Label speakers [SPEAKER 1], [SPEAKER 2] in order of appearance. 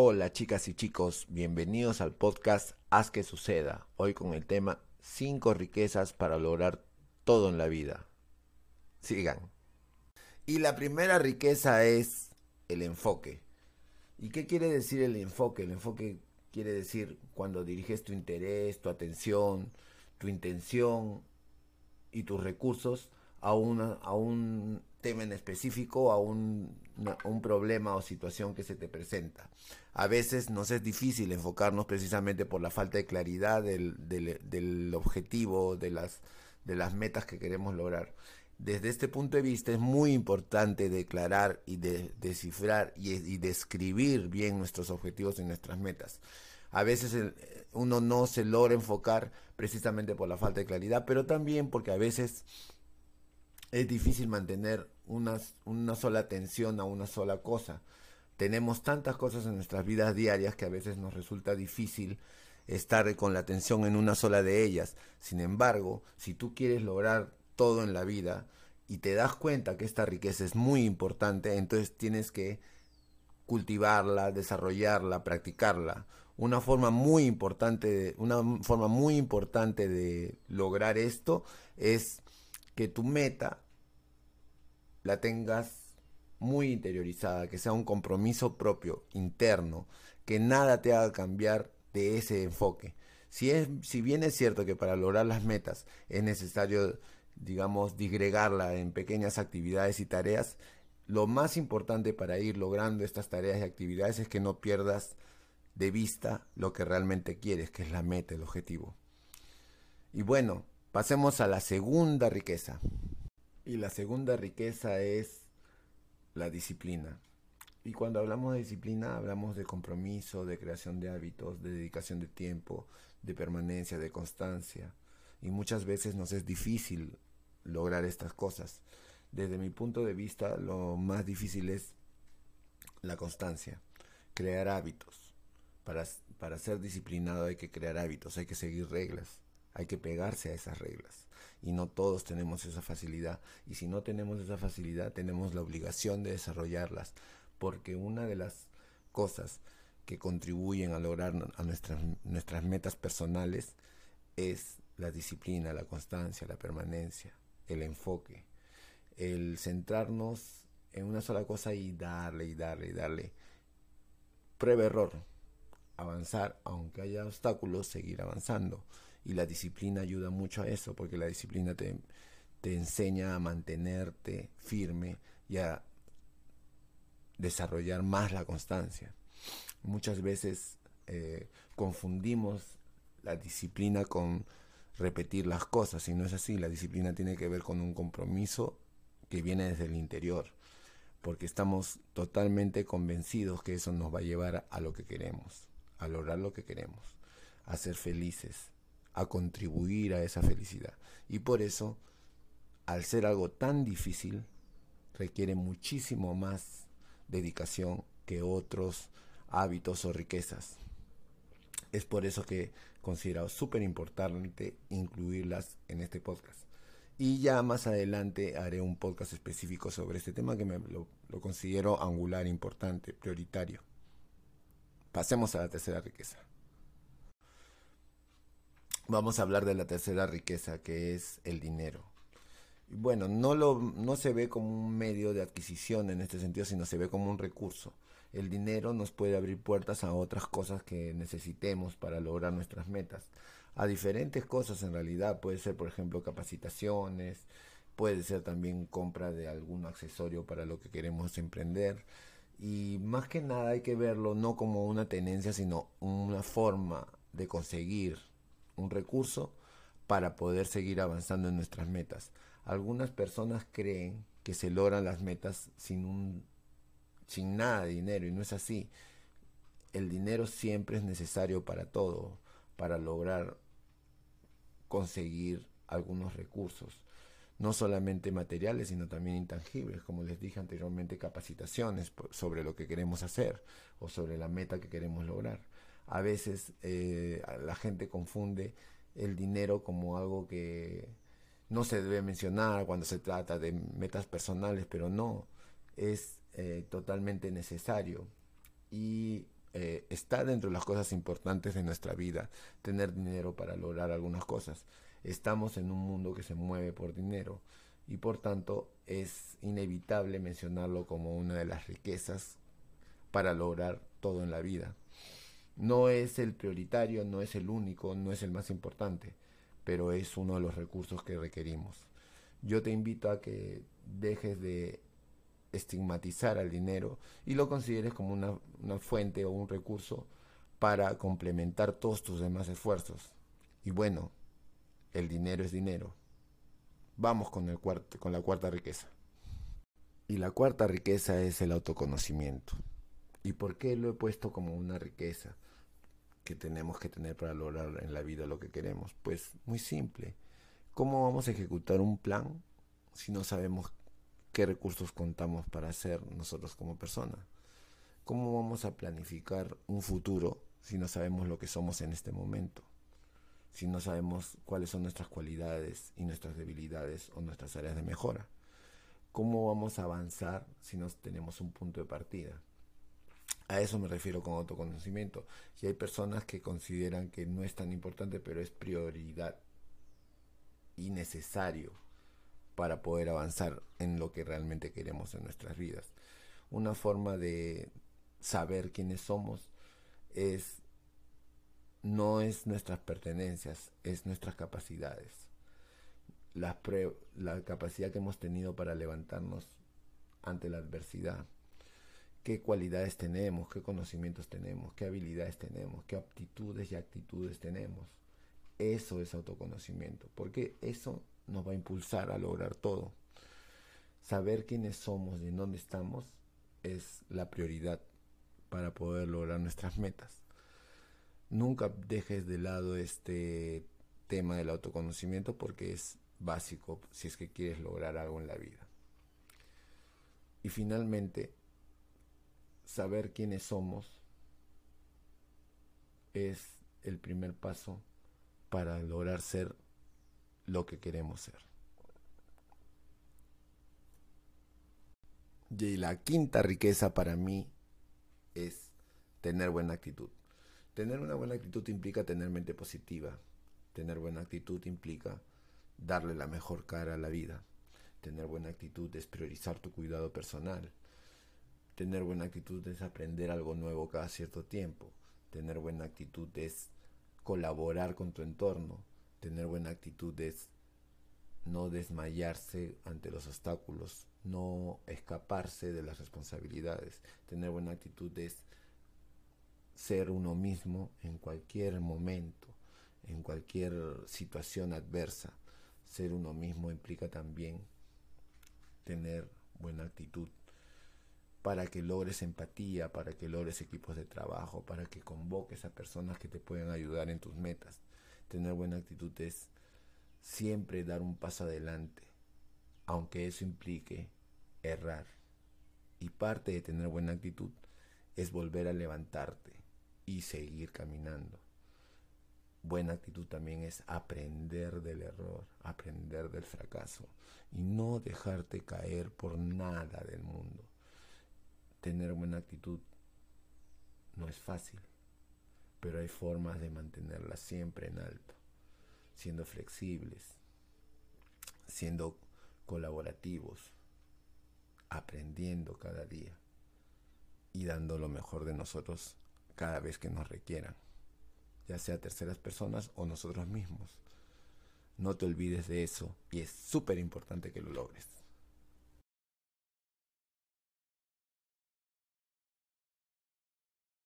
[SPEAKER 1] Hola chicas y chicos, bienvenidos al podcast Haz que suceda, hoy con el tema 5 riquezas para lograr todo en la vida. Sigan. Y la primera riqueza es el enfoque. ¿Y qué quiere decir el enfoque? El enfoque quiere decir cuando diriges tu interés, tu atención, tu intención y tus recursos a, una, a un tema en específico, a un, un, problema o situación que se te presenta. A veces nos es difícil enfocarnos precisamente por la falta de claridad del, del, objetivo, de las, de las metas que queremos lograr. Desde este punto de vista es muy importante declarar y de, descifrar y, y describir bien nuestros objetivos y nuestras metas. A veces uno no se logra enfocar precisamente por la falta de claridad, pero también porque a veces es difícil mantener una, una sola atención a una sola cosa. Tenemos tantas cosas en nuestras vidas diarias que a veces nos resulta difícil estar con la atención en una sola de ellas. Sin embargo, si tú quieres lograr todo en la vida y te das cuenta que esta riqueza es muy importante, entonces tienes que cultivarla, desarrollarla, practicarla. Una forma muy importante, una forma muy importante de lograr esto es que tu meta la tengas muy interiorizada, que sea un compromiso propio, interno, que nada te haga cambiar de ese enfoque. Si, es, si bien es cierto que para lograr las metas es necesario, digamos, disgregarla en pequeñas actividades y tareas, lo más importante para ir logrando estas tareas y actividades es que no pierdas de vista lo que realmente quieres, que es la meta, el objetivo. Y bueno, Pasemos a la segunda riqueza. Y la segunda riqueza es la disciplina. Y cuando hablamos de disciplina hablamos de compromiso, de creación de hábitos, de dedicación de tiempo, de permanencia, de constancia. Y muchas veces nos es difícil lograr estas cosas. Desde mi punto de vista, lo más difícil es la constancia, crear hábitos. Para, para ser disciplinado hay que crear hábitos, hay que seguir reglas hay que pegarse a esas reglas. Y no todos tenemos esa facilidad. Y si no tenemos esa facilidad, tenemos la obligación de desarrollarlas. Porque una de las cosas que contribuyen a lograr a nuestras, nuestras metas personales es la disciplina, la constancia, la permanencia, el enfoque, el centrarnos en una sola cosa y darle y darle y darle. Prueba error, avanzar, aunque haya obstáculos, seguir avanzando y la disciplina ayuda mucho a eso, porque la disciplina te, te enseña a mantenerte firme y a desarrollar más la constancia. Muchas veces eh, confundimos la disciplina con repetir las cosas y no es así. La disciplina tiene que ver con un compromiso que viene desde el interior, porque estamos totalmente convencidos que eso nos va a llevar a lo que queremos, a lograr lo que queremos, a ser felices, a contribuir a esa felicidad. Y por eso, al ser algo tan difícil, requiere muchísimo más dedicación que otros hábitos o riquezas. Es por eso que considero súper importante incluirlas en este podcast. Y ya más adelante haré un podcast específico sobre este tema que me, lo, lo considero angular, importante, prioritario. Pasemos a la tercera riqueza vamos a hablar de la tercera riqueza, que es el dinero. Bueno, no, lo, no se ve como un medio de adquisición en este sentido, sino se ve como un recurso. El dinero nos puede abrir puertas a otras cosas que necesitemos para lograr nuestras metas. A diferentes cosas en realidad. Puede ser, por ejemplo, capacitaciones, puede ser también compra de algún accesorio para lo que queremos emprender. Y más que nada hay que verlo no como una tenencia, sino una forma de conseguir un recurso para poder seguir avanzando en nuestras metas. Algunas personas creen que se logran las metas sin un sin nada de dinero y no es así. El dinero siempre es necesario para todo, para lograr conseguir algunos recursos, no solamente materiales, sino también intangibles, como les dije anteriormente, capacitaciones sobre lo que queremos hacer o sobre la meta que queremos lograr a veces eh, la gente confunde el dinero como algo que no se debe mencionar cuando se trata de metas personales, pero no, es eh, totalmente necesario. Y eh, está dentro de las cosas importantes de nuestra vida, tener dinero para lograr algunas cosas. Estamos en un mundo que se mueve por dinero y por tanto es inevitable mencionarlo como una de las riquezas para lograr todo en la vida. No es el prioritario, no es el único, no es el más importante, pero es uno de los recursos que requerimos. Yo te invito a que dejes de estigmatizar al dinero y lo consideres como una, fuente o un recurso para complementar todos tus demás esfuerzos. Y bueno, el dinero es dinero. Vamos con, el con la cuarta riqueza. Y la cuarta riqueza es el autoconocimiento. ¿Y por qué lo he puesto como una riqueza que tenemos que tener para lograr en la vida lo que queremos? Pues muy simple. ¿Cómo vamos a ejecutar un plan si no sabemos qué recursos contamos para hacer nosotros como persona? ¿Cómo vamos a planificar un futuro si no sabemos lo que somos en este momento? si no sabemos cuáles son nuestras cualidades y nuestras debilidades o nuestras áreas de mejora? ¿Cómo vamos a avanzar si no tenemos un punto de partida? A eso me refiero con autoconocimiento. Y hay personas que consideran que no es tan importante, pero es prioridad y necesario para poder avanzar en lo que realmente queremos en nuestras vidas. Una forma de saber quiénes somos es no es nuestras pertenencias, es nuestras capacidades. La, la capacidad que hemos tenido para levantarnos ante la adversidad. Qué cualidades tenemos, qué conocimientos tenemos, qué habilidades tenemos, qué aptitudes y actitudes tenemos. Eso es autoconocimiento, porque eso nos va a impulsar a lograr todo. Saber quiénes somos y en dónde estamos es la prioridad para poder lograr nuestras metas nunca dejes de lado este tema del autoconocimiento porque es básico si es que quieres lograr algo en la vida. Y finalmente, saber quiénes somos es el primer paso para lograr ser lo que queremos ser. Y la quinta riqueza para mí es tener buena actitud. Tener una buena actitud implica tener mente positiva. Tener buena actitud implica darle la mejor cara a la vida. Tener buena actitud es priorizar tu cuidado personal. Tener buena actitud es aprender algo nuevo cada cierto tiempo. Tener buena actitud es colaborar con tu entorno. Tener buena actitud es no desmayarse ante los obstáculos, no escaparse de las responsabilidades. Tener buena actitud es ser uno mismo en cualquier momento, en cualquier situación adversa. Ser uno mismo implica también tener buena actitud para que logres empatía, para que logres equipos de trabajo, para que convoques a personas que te puedan ayudar en tus metas. Tener buena actitud es siempre dar un paso adelante, aunque eso implique errar. Y parte de tener buena actitud es volver a levantarte, y seguir caminando. Buena actitud también es aprender del error, aprender del fracaso y no dejarte caer por nada del mundo. Tener buena actitud no es fácil, pero hay formas de mantenerla siempre en alto, siendo flexibles, siendo colaborativos, aprendiendo cada día y dando lo mejor de nosotros cada vez que nos requieran, ya sea terceras personas o nosotros mismos. No te olvides de eso y es súper importante que lo logres.